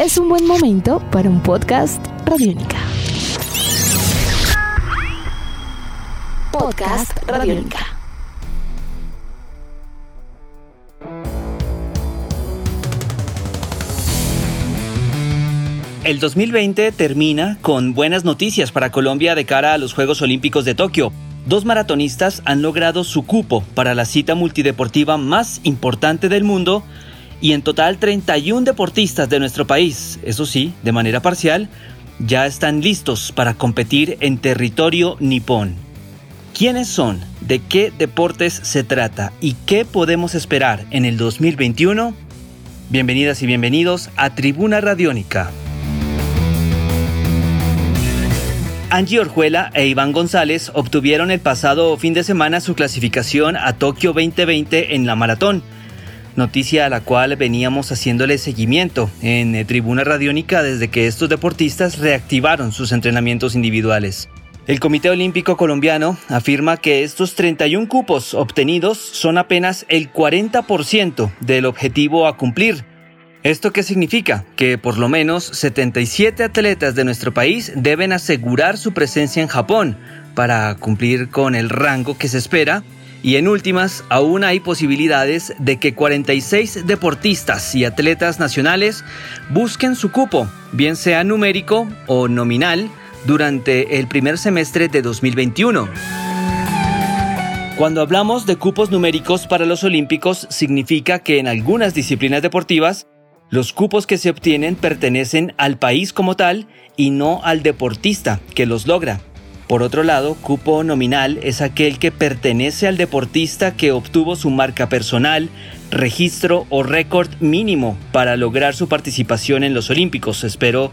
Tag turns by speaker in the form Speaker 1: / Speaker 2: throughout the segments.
Speaker 1: es un buen momento para un podcast Radiónica. Podcast Radiónica.
Speaker 2: El 2020 termina con buenas noticias para Colombia de cara a los Juegos Olímpicos de Tokio. Dos maratonistas han logrado su cupo para la cita multideportiva más importante del mundo y en total 31 deportistas de nuestro país, eso sí, de manera parcial, ya están listos para competir en territorio nipón. ¿Quiénes son? ¿De qué deportes se trata? ¿Y qué podemos esperar en el 2021? Bienvenidas y bienvenidos a Tribuna Radiónica. Angie Orjuela e Iván González obtuvieron el pasado fin de semana su clasificación a Tokio 2020 en la maratón, noticia a la cual veníamos haciéndole seguimiento en eh, Tribuna Radiónica desde que estos deportistas reactivaron sus entrenamientos individuales. El Comité Olímpico Colombiano afirma que estos 31 cupos obtenidos son apenas el 40% del objetivo a cumplir, ¿Esto qué significa? Que por lo menos 77 atletas de nuestro país deben asegurar su presencia en Japón para cumplir con el rango que se espera. Y en últimas, aún hay posibilidades de que 46 deportistas y atletas nacionales busquen su cupo, bien sea numérico o nominal, durante el primer semestre de 2021. Cuando hablamos de cupos numéricos para los Olímpicos, significa que en algunas disciplinas deportivas los cupos que se obtienen pertenecen al país como tal y no al deportista que los logra. Por otro lado, cupo nominal es aquel que pertenece al deportista que obtuvo su marca personal, registro o récord mínimo para lograr su participación en los Olímpicos. Espero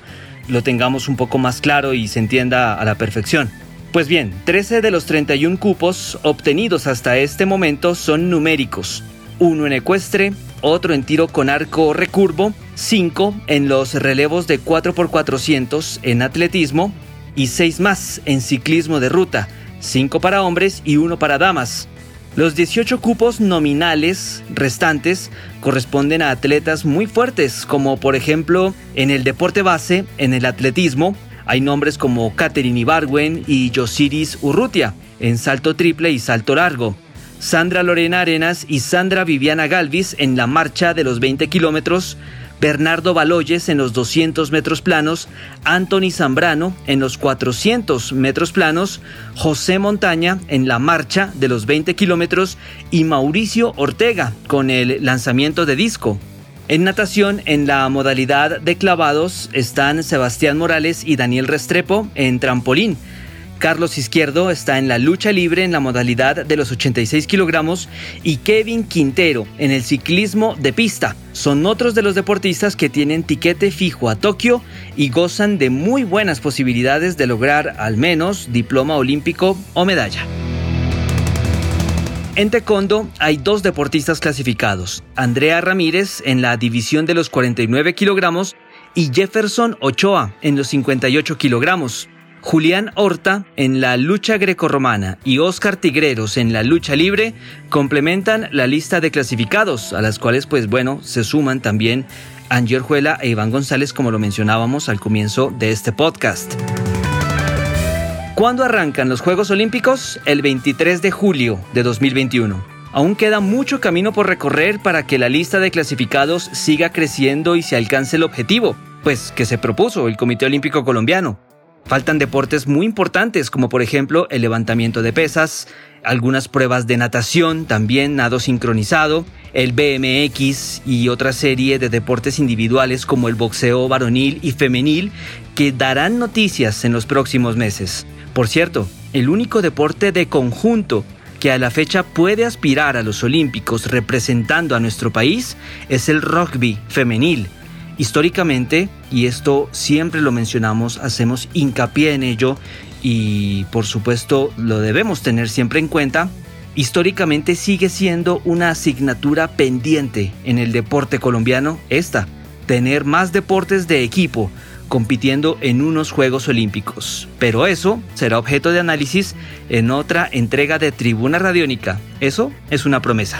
Speaker 2: lo tengamos un poco más claro y se entienda a la perfección. Pues bien, 13 de los 31 cupos obtenidos hasta este momento son numéricos. Uno en ecuestre, otro en tiro con arco recurvo, 5 en los relevos de 4x400 en atletismo y 6 más en ciclismo de ruta, 5 para hombres y 1 para damas. Los 18 cupos nominales restantes corresponden a atletas muy fuertes, como por ejemplo en el deporte base, en el atletismo, hay nombres como Katherine Ibarwen y Yosiris Urrutia, en salto triple y salto largo. Sandra Lorena Arenas y Sandra Viviana Galvis en la marcha de los 20 kilómetros, Bernardo Baloyes en los 200 metros planos, Anthony Zambrano en los 400 metros planos, José Montaña en la marcha de los 20 kilómetros y Mauricio Ortega con el lanzamiento de disco. En natación, en la modalidad de clavados, están Sebastián Morales y Daniel Restrepo en trampolín. Carlos Izquierdo está en la lucha libre en la modalidad de los 86 kilogramos y Kevin Quintero en el ciclismo de pista. Son otros de los deportistas que tienen tiquete fijo a Tokio y gozan de muy buenas posibilidades de lograr al menos diploma olímpico o medalla. En taekwondo hay dos deportistas clasificados, Andrea Ramírez en la división de los 49 kilogramos y Jefferson Ochoa en los 58 kilogramos. Julián Horta en la lucha grecorromana y Oscar Tigreros en la lucha libre complementan la lista de clasificados, a las cuales pues bueno, se suman también Angie Orjuela e Iván González como lo mencionábamos al comienzo de este podcast. ¿Cuándo arrancan los Juegos Olímpicos? El 23 de julio de 2021. Aún queda mucho camino por recorrer para que la lista de clasificados siga creciendo y se alcance el objetivo, pues que se propuso el Comité Olímpico Colombiano, Faltan deportes muy importantes como por ejemplo el levantamiento de pesas, algunas pruebas de natación, también nado sincronizado, el BMX y otra serie de deportes individuales como el boxeo varonil y femenil que darán noticias en los próximos meses. Por cierto, el único deporte de conjunto que a la fecha puede aspirar a los Olímpicos representando a nuestro país es el rugby femenil, Históricamente, y esto siempre lo mencionamos, hacemos hincapié en ello y por supuesto lo debemos tener siempre en cuenta, históricamente sigue siendo una asignatura pendiente en el deporte colombiano esta, tener más deportes de equipo compitiendo en unos Juegos Olímpicos. Pero eso será objeto de análisis en otra entrega de Tribuna Radiónica. Eso es una promesa.